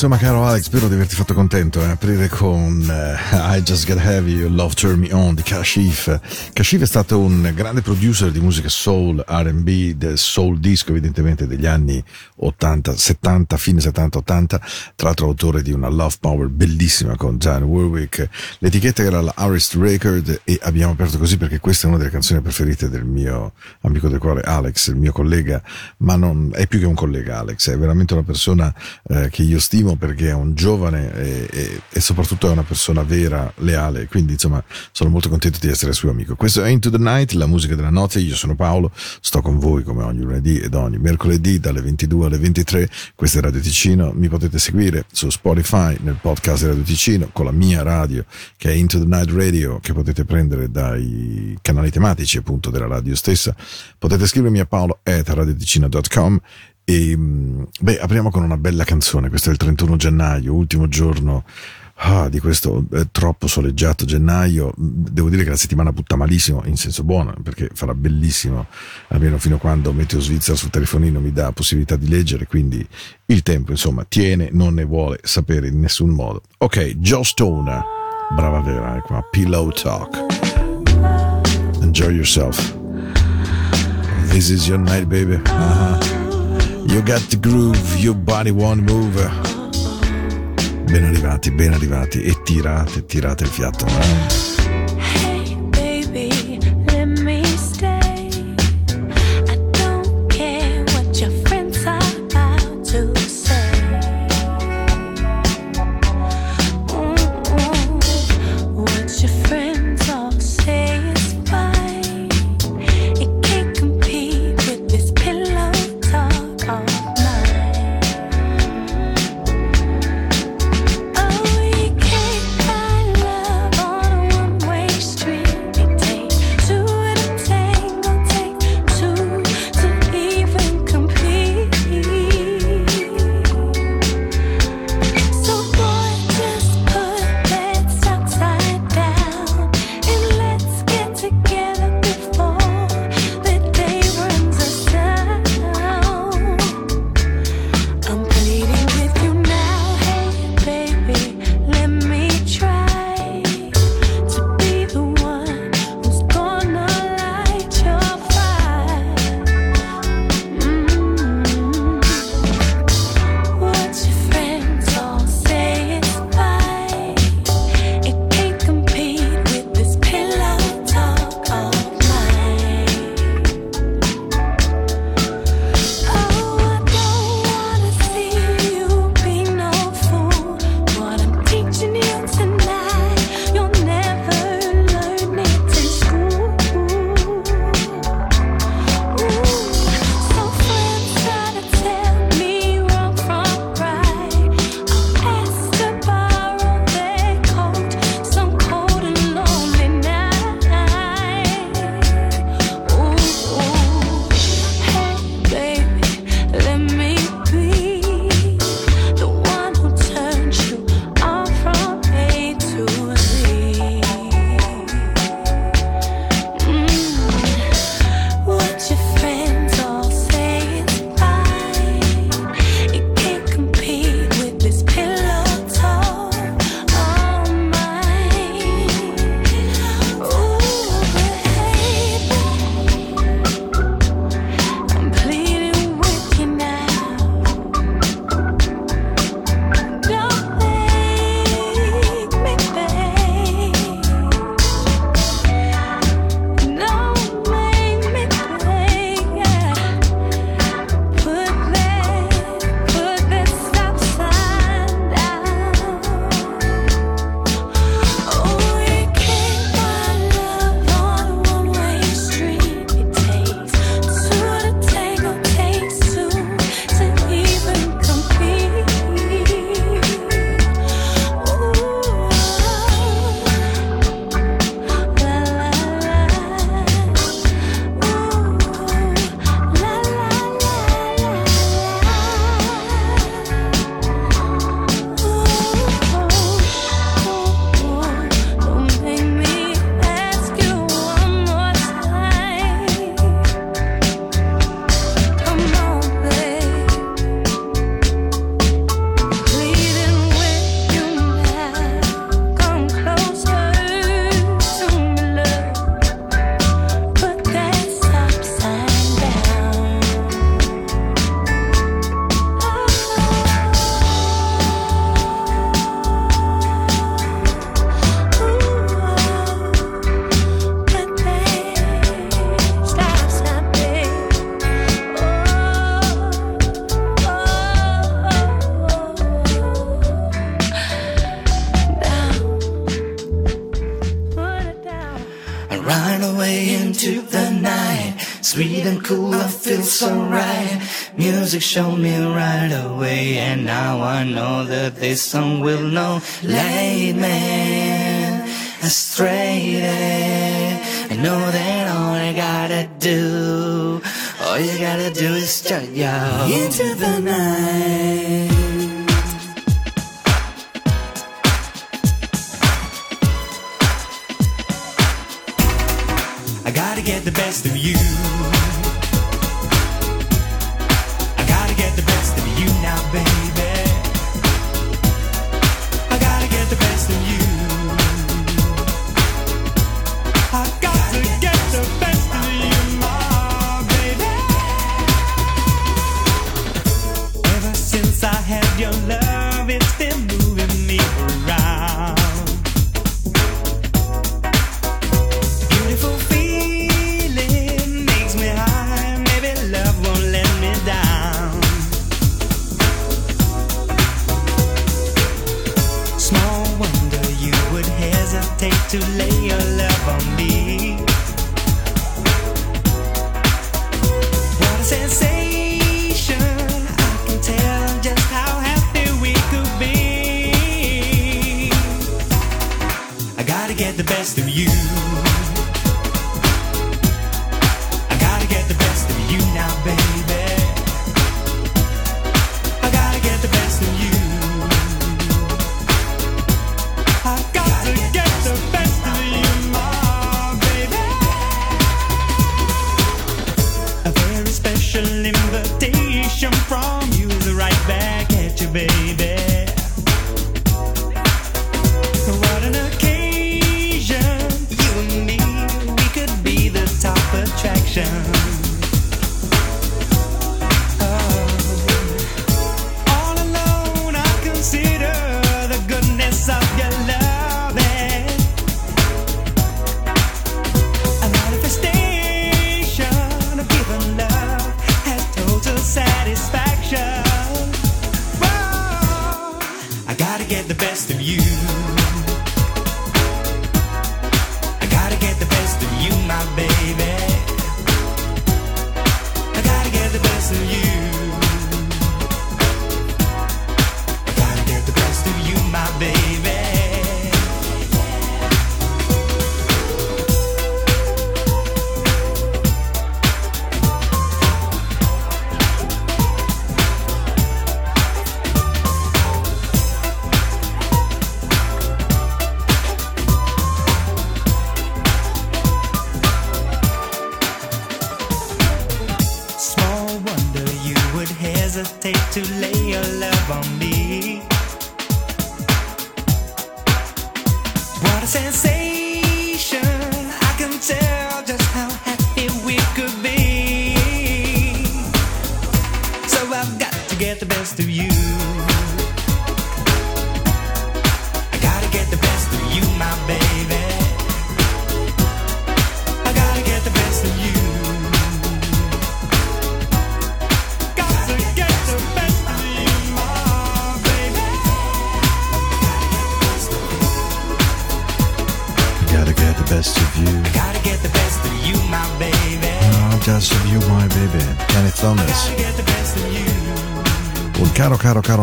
Insomma, caro Alex, spero di averti fatto contento. Eh? Aprire con uh, I Just Get Heavy, Love Turn Me On di Kashif. Kashif è stato un grande producer di musica soul, RB, del soul disco, evidentemente degli anni 80, 70, fine 70, 80. Tra l'altro, autore di una Love Power bellissima con John Warwick. L'etichetta era la Arist Record e abbiamo aperto così perché questa è una delle canzoni preferite del mio amico del cuore, Alex, il mio collega, ma non è più che un collega, Alex, è veramente una persona eh, che io stimo perché è un giovane e, e, e, soprattutto è una persona vera, leale, quindi insomma sono molto contento di essere suo amico. Questo è Into the Night, la musica della notte, io sono Paolo, sto con voi come ogni lunedì ed ogni mercoledì dalle 22 alle 23, questo è Radio Ticino, mi potete seguire su Spotify nel podcast di Radio Ticino con la mia radio che è Into the Night Radio che potete prendere dai canali tematici appunto della radio stessa, potete scrivermi a paolo at radioticino.com e mm, beh, apriamo con una bella canzone. Questo è il 31 gennaio, ultimo giorno ah, di questo eh, troppo soleggiato gennaio. Devo dire che la settimana butta malissimo, in senso buono, perché farà bellissimo, almeno fino a quando Meteo Svizzera sul telefonino mi dà possibilità di leggere. Quindi il tempo, insomma, tiene, non ne vuole sapere in nessun modo. Ok, Joe Stoner, brava vera, eh, qua, Pillow Talk. Enjoy yourself. This is your night, baby. Uh-huh. You got the groove, your body won't move. Ben arrivati, ben arrivati. E tirate, tirate il fiato. Eh? Music showed me right away, and now I know that this song will know. Late man, astray. I know that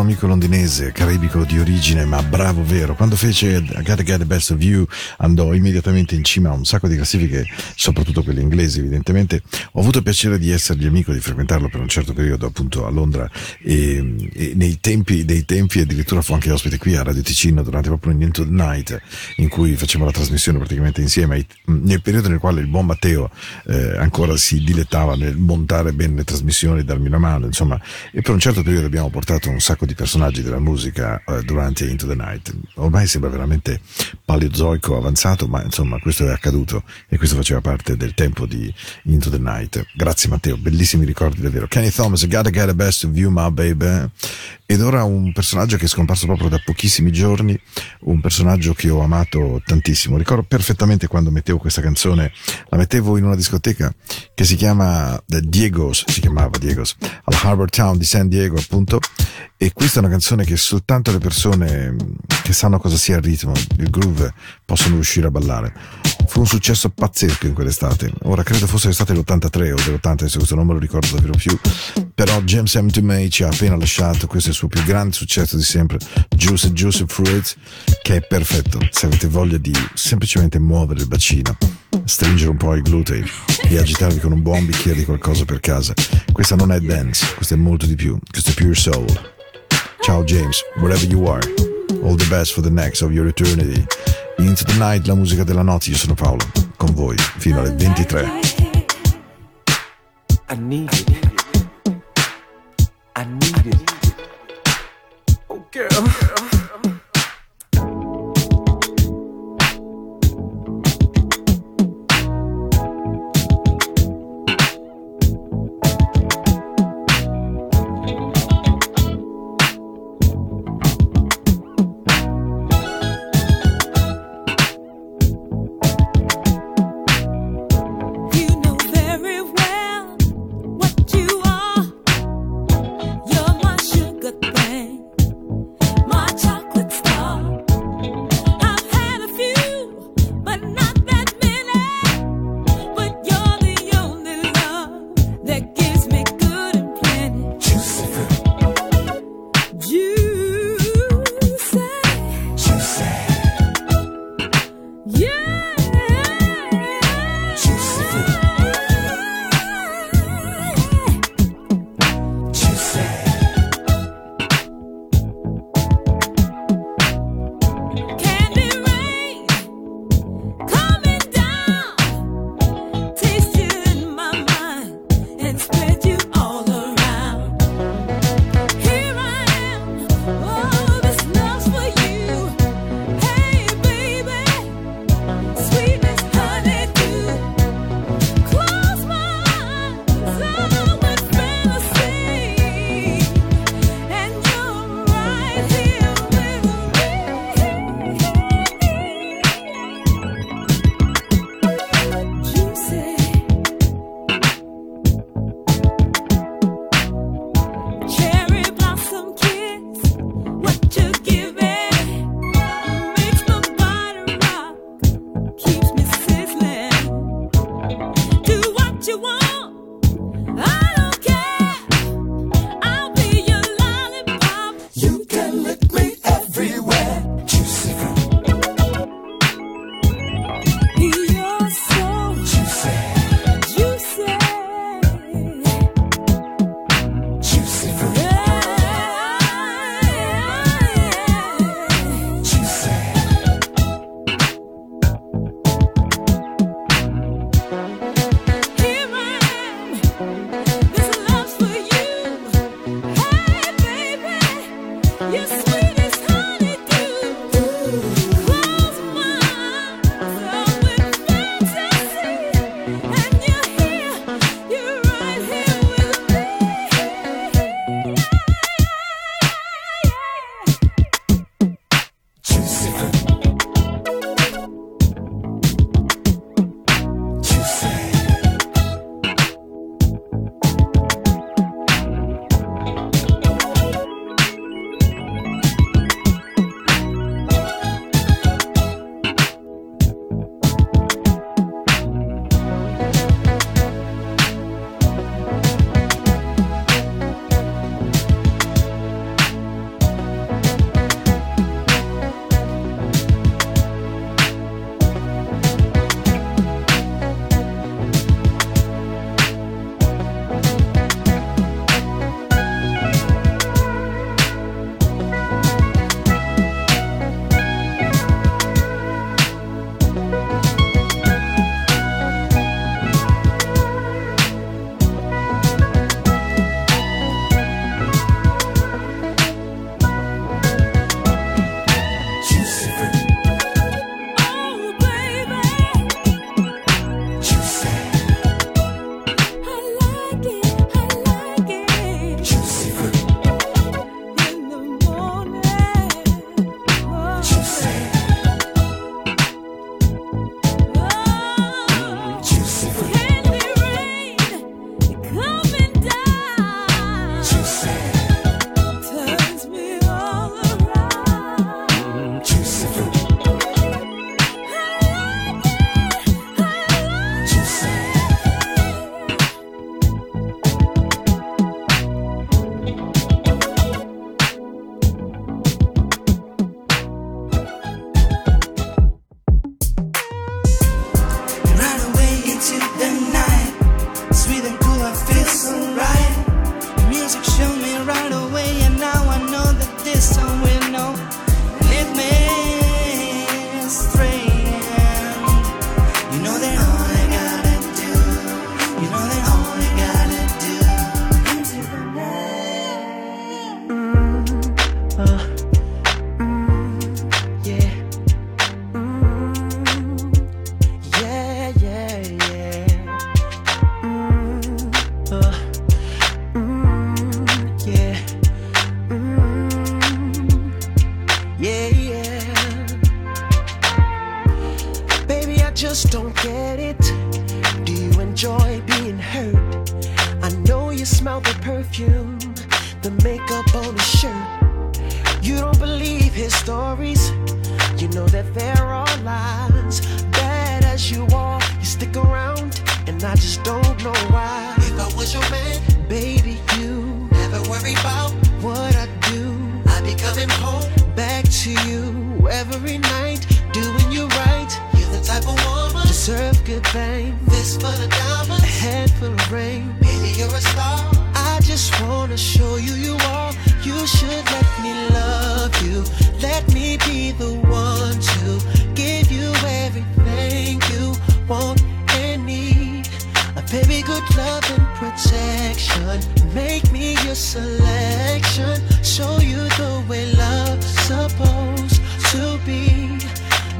amico londinese, caribico di origine, ma bravo vero. Quando fece I Gotta Get the Best of You andò immediatamente in cima a un sacco di classifiche, soprattutto quelle inglesi evidentemente. Ho avuto il piacere di essergli amico, di frequentarlo per un certo periodo appunto a Londra e, e nei tempi dei tempi addirittura fu anche ospite qui a Radio Ticino durante proprio un Into the Night in cui facevamo la trasmissione praticamente insieme, nel periodo nel quale il buon Matteo eh, ancora si dilettava nel montare bene le trasmissioni, darmi una mano, insomma, e per un certo periodo abbiamo portato un sacco di personaggi della musica eh, durante Into the Night. Ormai sembra veramente paleozoico avanzato, ma insomma questo è accaduto e questo faceva parte del tempo di Into the Night. Grazie Matteo, bellissimi ricordi davvero. Kenny Thomas, Gotta Get the Best of You, my baby. Ed ora un personaggio che è scomparso proprio da pochissimi giorni, un personaggio che ho amato tantissimo. Ricordo perfettamente quando mettevo questa canzone, la mettevo in una discoteca che si chiama The Diegos, si chiamava Diegos, al Harbor Town di San Diego appunto, e questa è una canzone che soltanto le persone che sanno cosa sia il ritmo, il groove, possono riuscire a ballare. fu un successo pazzesco in quell'estate. Ora credo fosse l'estate dell'83 o dell'80, se questo non me lo ricordo davvero più. Però James to May ci ha appena lasciato, questo è il suo più grande successo di sempre, Juice Juice Fruit, che è perfetto se avete voglia di semplicemente muovere il bacino, stringere un po' i glutei e agitarvi con un buon bicchiere di qualcosa per casa. Questa non è dance, questa è molto di più, questo è pure soul. Ciao James, wherever you are. All the best for the next of your eternity. Into the night, la musica della notte, io sono Paolo, con voi fino alle 23. I need it. I need it. Oh girl.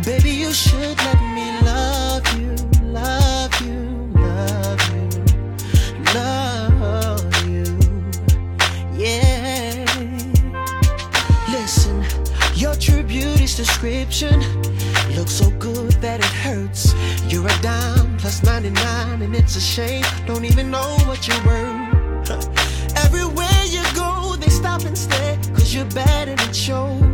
Baby, you should let me love you, love you, love you love you. Yeah. Listen, your true beauty's description looks so good that it hurts. You're a dime plus 99, and it's a shame. Don't even know what you're worth. Everywhere you go, they stop and stare, cause you're bad and it shows.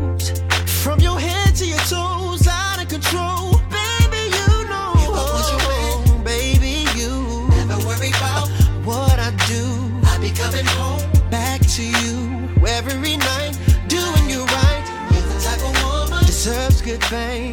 thing.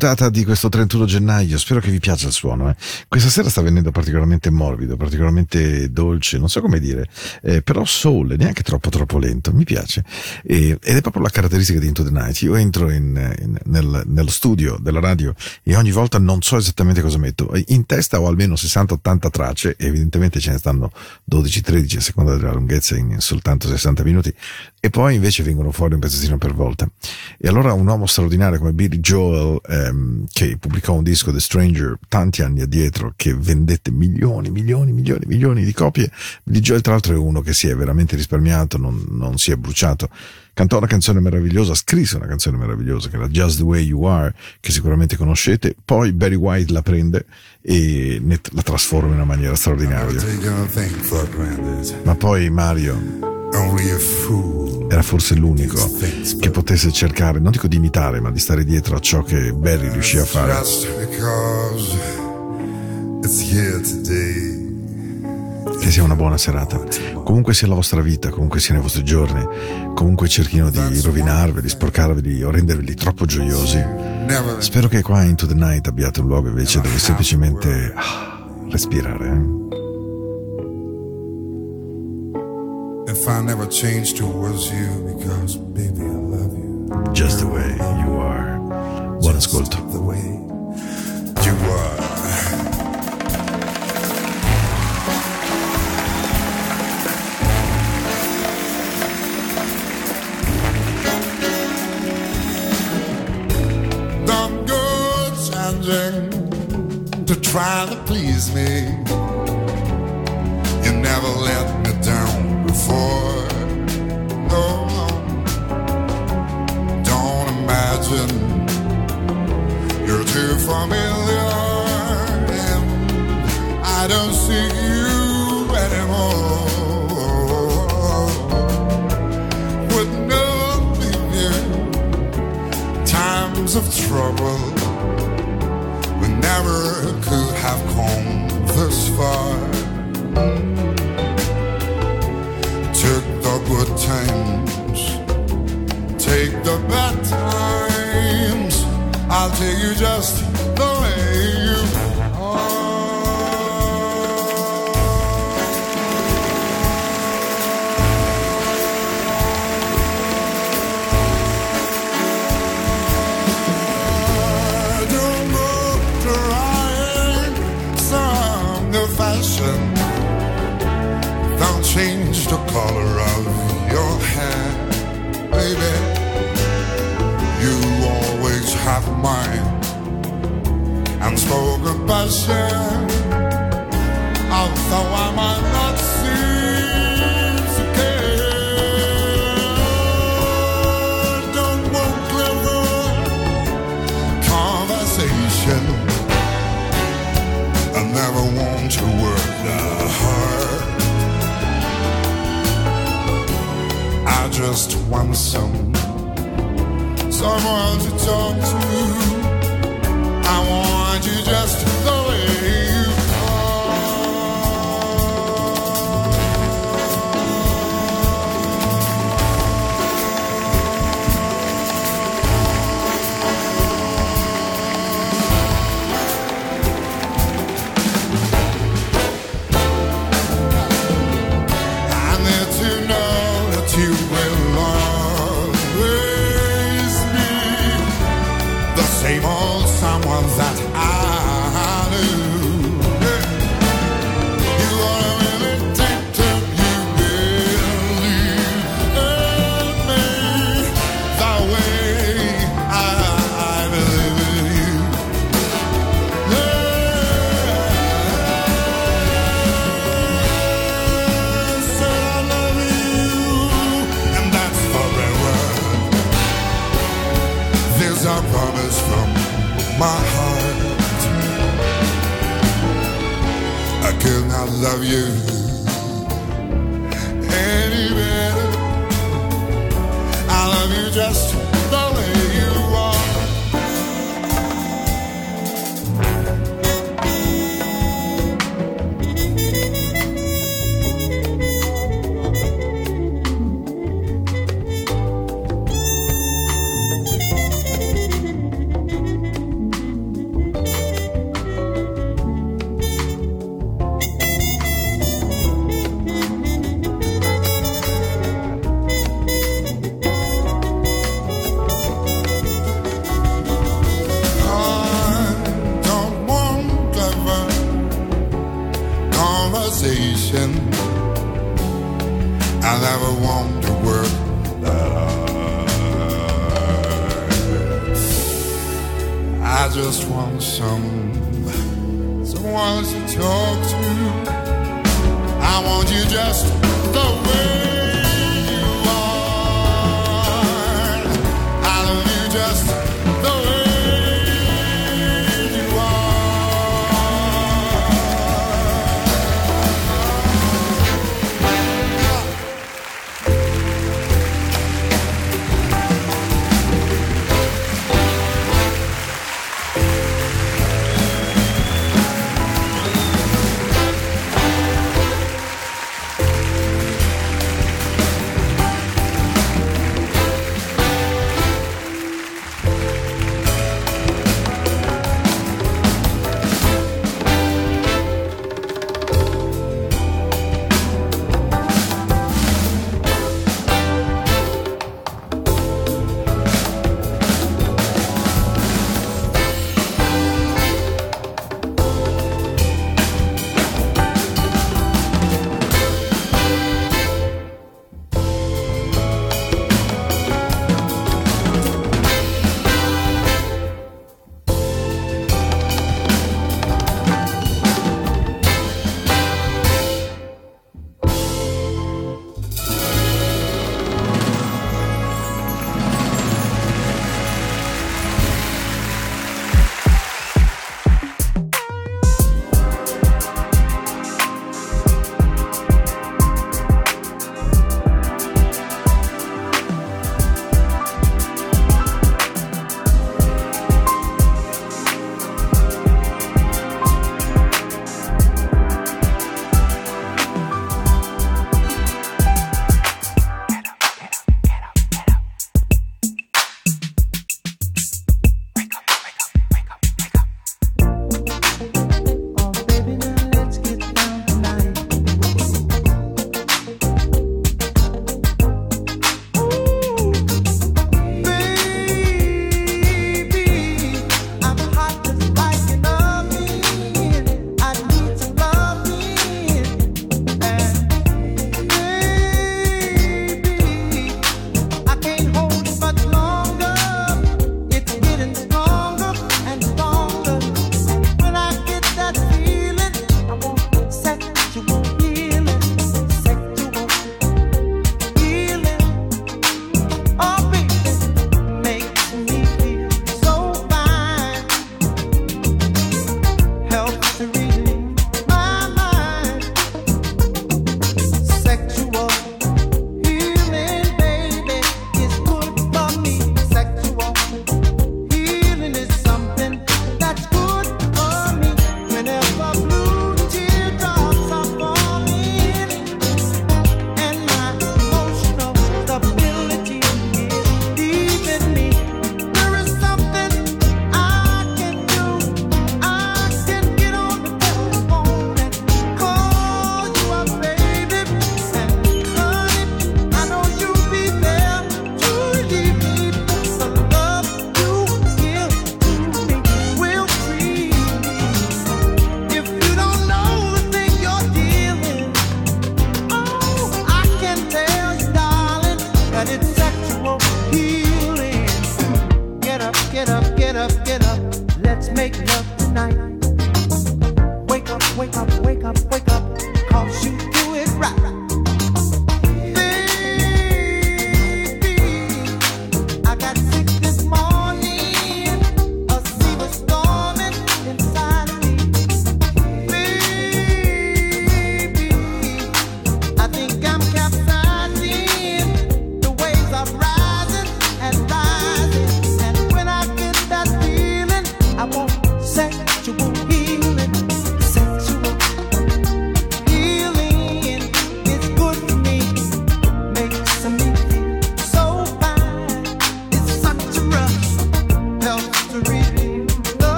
Puntata di questo 31 gennaio, spero che vi piaccia il suono. eh. Questa sera sta venendo particolarmente morbido, particolarmente dolce, non so come dire, eh, però soul, neanche troppo troppo lento, mi piace. E- ed è proprio la caratteristica di Into the Night. Io entro in- in- nel- nello studio della radio e ogni volta non so esattamente cosa metto. In testa ho almeno 60-80 tracce, evidentemente ce ne stanno 12-13 a seconda della lunghezza in soltanto 60 minuti, e poi invece vengono fuori un pezzettino per volta. E allora un uomo straordinario come Billy Joel, ehm, che pubblicò un disco The Stranger tanti anni addietro, che vendette milioni, milioni, milioni, milioni di copie. Billy Joel, tra l'altro, è uno che si è veramente risparmiato, non, non si è bruciato. Cantò una canzone meravigliosa, scrisse una canzone meravigliosa che era Just the Way You Are, che sicuramente conoscete. Poi Barry White la prende e la trasforma in una maniera straordinaria. Ma poi Mario. Era forse l'unico che potesse cercare, non dico di imitare, ma di stare dietro a ciò che Barry riuscì a fare. Che sia una buona serata. Comunque sia la vostra vita, comunque siano i vostri giorni, comunque cerchino di rovinarveli, sporcarveli o renderveli troppo gioiosi. Spero che qua Into the Night abbiate un luogo invece dove semplicemente ah, respirare. eh. I never changed towards you because, baby, I love you. Just the way you are. Buon Just ascolto. The way you are. To try to please me. You never let me you're too familiar. And I don't see you anymore. Never leave you. Times of trouble we never could have come this far. Took the good times, take the bad times. I'll take you just the way you are. I don't know trying some new fashion. Don't change the color have mine unspoken passion. Although I might not seem to care, don't want clever conversation. I never want to work hard. I just want some someone to talk to. I want you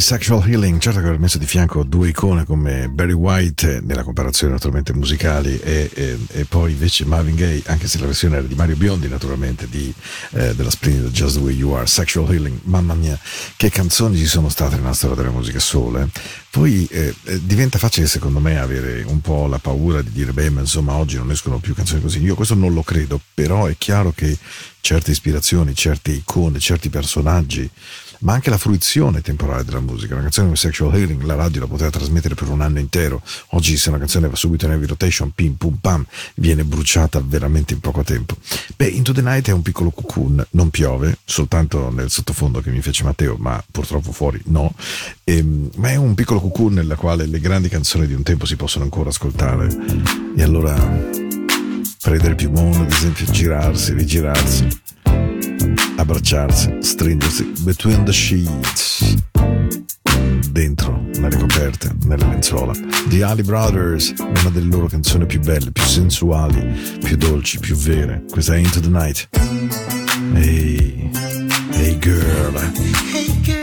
Gaye, Sexual Healing, certo che aver messo di fianco due icone come Barry White, eh, nella comparazione naturalmente musicali, e, e- e poi invece Marvin Gaye, anche se la versione era di Mario Biondi naturalmente, di, eh, della splendida Just the Way You Are, Sexual Healing, mamma mia, che canzoni ci sono state nella storia della musica soul. eh. Poi eh, diventa facile secondo me avere un po' la paura di dire, beh, ma insomma oggi non escono più canzoni così. Io questo non lo credo, però è chiaro che certe ispirazioni, certe icone, certi personaggi ma anche la fruizione temporale della musica. Una canzone come Sexual Healing, la radio la poteva trasmettere per un anno intero. Oggi, se una canzone va subito in heavy rotation, pim pum pam, viene bruciata veramente in poco tempo. Beh, Into the Night è un piccolo cocoon, non piove, soltanto nel sottofondo che mi fece Matteo, ma purtroppo fuori no. Ehm, ma è un piccolo cocoon nella quale le grandi canzoni di un tempo si possono ancora ascoltare. E allora prendere più mono, ad esempio, girarsi, rigirarsi abbracciarsi, stringersi between the sheets dentro nelle coperte, nelle lenzuola. The Ali Brothers, una delle loro canzoni più belle, più sensuali, più dolci, più vere. Questa è Into the Night. Hey, hey girl. Hey girl,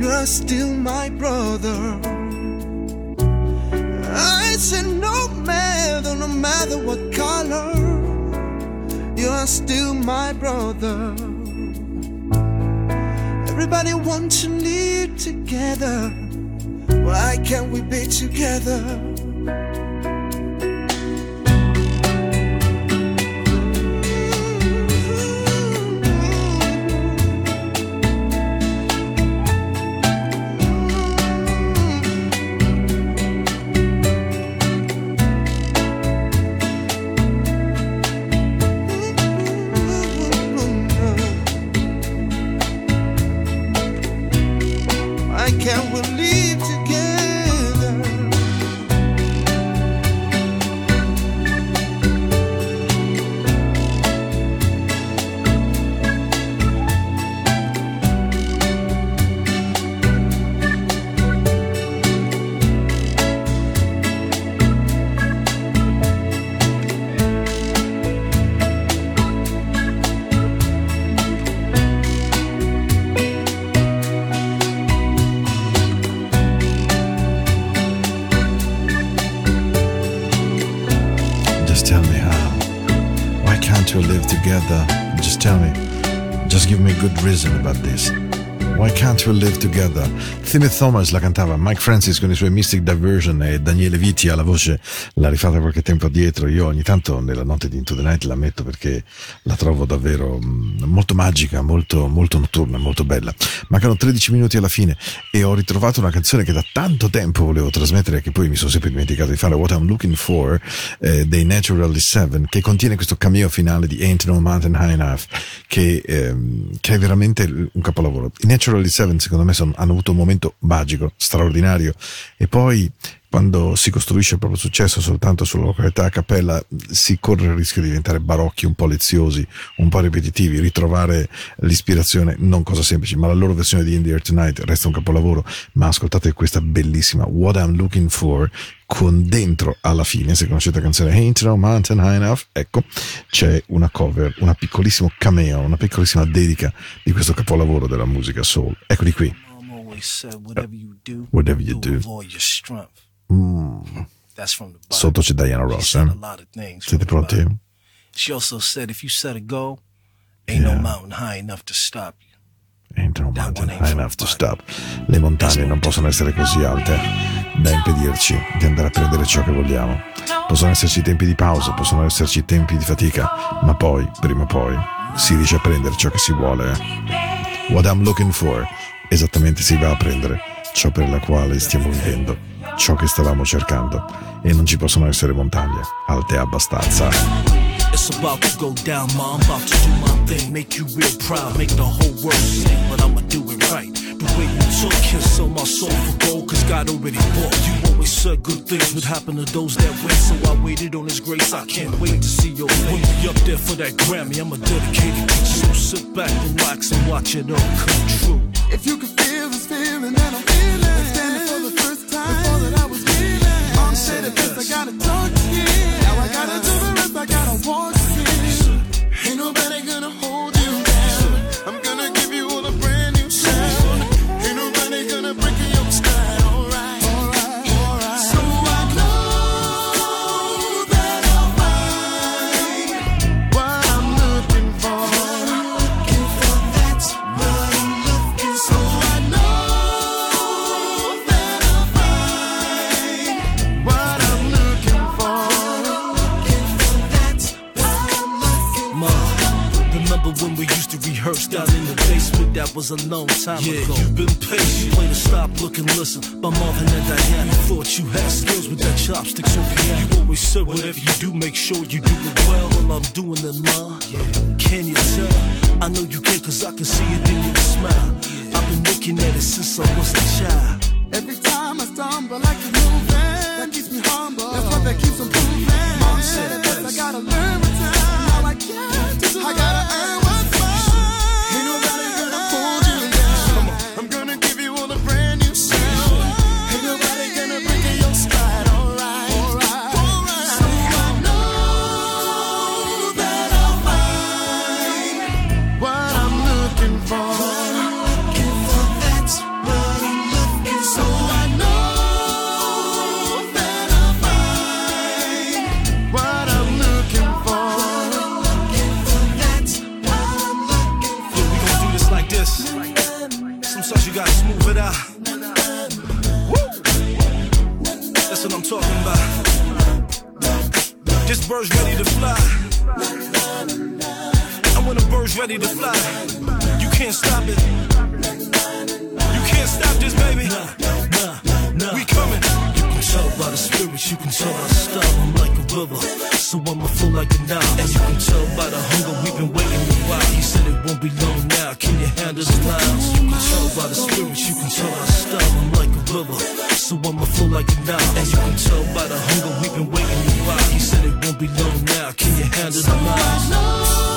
You're still my brother. I said, No matter, no matter what color, you're still my brother. Everybody wants to live together. Why can't we be together? reason about this. Why can't we live together? Timmy Thomas la cantava, Mike Francis con i suoi Mystic Diversion e Daniele Vitti alla voce l'ha rifatta qualche tempo addietro. Io ogni tanto nella notte di Into the Night la metto perché la trovo davvero mm, molto magica, molto, molto notturna, molto bella. Mancano 13 minuti alla fine e ho ritrovato una canzone che da tanto tempo volevo trasmettere che poi mi sono sempre dimenticato di fare, What I'm Looking For, eh, dei Naturally Seven, che contiene questo cameo finale di Ain't No Mountain High Enough, che, ehm, che è veramente un capolavoro. I Naturally Seven secondo me sono- hanno avuto un momento magico, straordinario e poi quando si costruisce il proprio successo soltanto sulla località a cappella si corre il rischio di diventare barocchi, un po' leziosi, un po' ripetitivi, ritrovare l'ispirazione, non cosa semplice, ma la loro versione di In the Air Tonight resta un capolavoro, ma ascoltate questa bellissima What I'm Looking For con dentro alla fine, se conoscete la canzone Ain't No Mountain High Enough, ecco, c'è una cover, una piccolissima cameo, una piccolissima dedica di questo capolavoro della musica soul. Eccoli qui. Said, whatever you do, Whatever you do. all your strength. Bible. Sotto c'è Diana Ross, eh? Siete pronti? She also said, if you set a goal, ain't Yeah. no mountain high enough to stop you. Ain't no mountain high enough to stop. Le montagne non possono essere così alte da impedirci di andare a prendere ciò che vogliamo. Possono esserci tempi di pausa, possono esserci tempi di fatica, ma poi, prima o poi, si riesce a prendere ciò che si vuole. eh. What I'm looking for, esattamente si va a prendere ciò per la quale stiamo vivendo, ciò che stavamo cercando, e non ci possono essere montagne alte abbastanza. It's about to go down, ma. I'm about to do my thing. Make you real proud, make the whole world sing. But I'ma do it right. The way you took, can't sell my soul for gold, cause God already bought. You always said good things would happen to those that wait. So I waited on His grace. I can't wait to see your face. When we up there for that Grammy, I'm a dedicated you. Sit back, relax, and watch it all come true. If you could feel this feeling that I'm feeling, standing for the On said I gotta talk you. Now I gotta do the rest, I gotta walk was a long time Yeah, ago. you've been patient. Play to stop, look and listen. By Marvin and Diana. Thought you had skills with that chopsticks on piano. You always said whatever you do, make sure you do it well. Well, I'm doing it, ma. Can you tell? I know you can, cause I can see it in your smile. I've been looking at it since I was a child. You can tell by the hunger we've been waiting a while. He said it won't be long now. Can you handle the lines? You can tell by the spirit, you can tell the style. I'm like a river, so I'ma flow like a Nile. And you can tell by the hunger we've been waiting a while. He said it won't be long now. Can you handle the miles?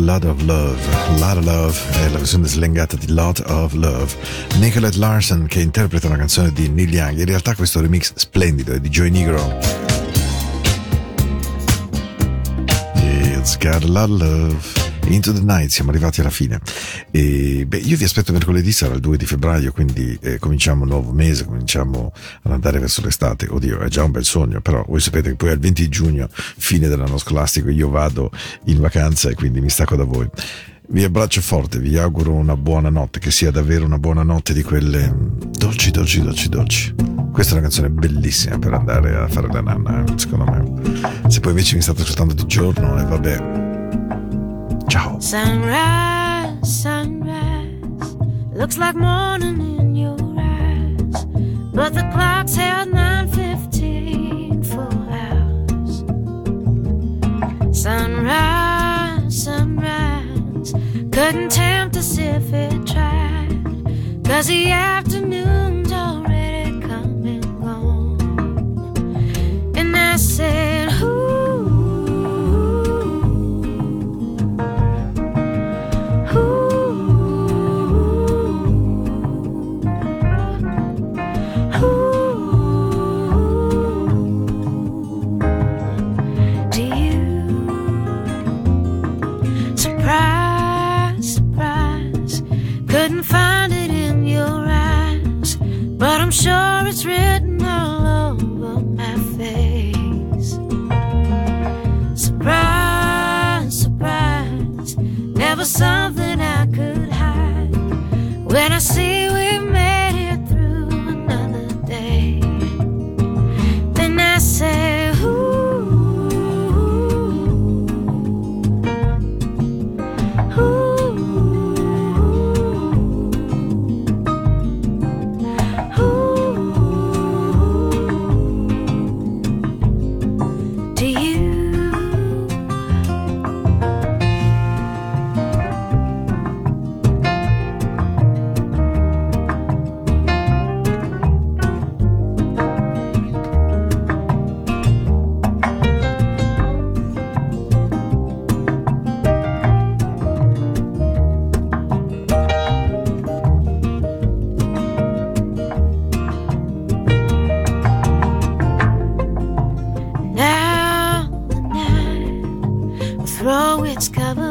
Lot of love, lot of love, è la versione slangata di Lot of Love. Nicolette Larson che interpreta una canzone di Neil Young, in realtà questo remix splendido è di Joy Negro. It's got a lot of love. Into the Night, siamo arrivati alla fine. E, beh, io vi aspetto mercoledì, sarà il 2 di febbraio, quindi eh, cominciamo un nuovo mese, cominciamo ad andare verso l'estate. Oddio, è già un bel sogno, però voi sapete che poi al 20 giugno, fine dell'anno scolastico, io vado in vacanza e quindi mi stacco da voi. Vi abbraccio forte, vi auguro una buona notte, che sia davvero una buona notte di quelle mm, dolci, dolci, dolci, dolci. Questa è una canzone bellissima per andare a fare la nanna, eh, secondo me. Se poi invece mi state ascoltando di giorno, e vabbè. Ciao. Sunrise, sunrise, looks like morning in your eyes, but the clock's held 9:15 for hours. Sunrise, sunrise, couldn't tempt us if it tried, 'cause the afternoon's already come and gone. And I said, throw its cover